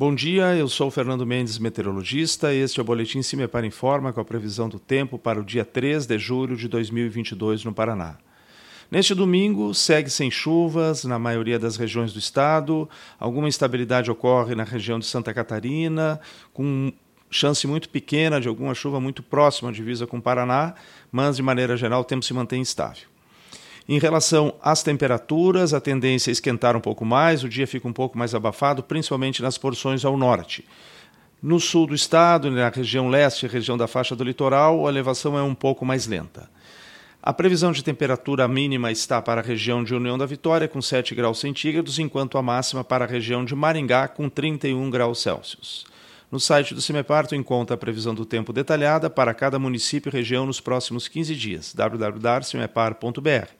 Bom dia, eu sou Fernando Mendes, meteorologista. Este é o Boletim Cimepar Informa com a previsão do tempo para o dia 3 de julho de 2022 no Paraná. Neste domingo, segue sem chuvas na maioria das regiões do estado. Alguma instabilidade ocorre na região de Santa Catarina, com chance muito pequena de alguma chuva muito próxima à divisa com o Paraná, mas de maneira geral o tempo se mantém estável. Em relação às temperaturas, a tendência é esquentar um pouco mais, o dia fica um pouco mais abafado, principalmente nas porções ao norte. No sul do estado, na região leste, região da faixa do litoral, a elevação é um pouco mais lenta. A previsão de temperatura mínima está para a região de União da Vitória, com 7 graus centígrados, enquanto a máxima para a região de Maringá, com 31 graus Celsius. No site do CIMEPAR, tu encontra a previsão do tempo detalhada para cada município e região nos próximos 15 dias. www.cimepar.br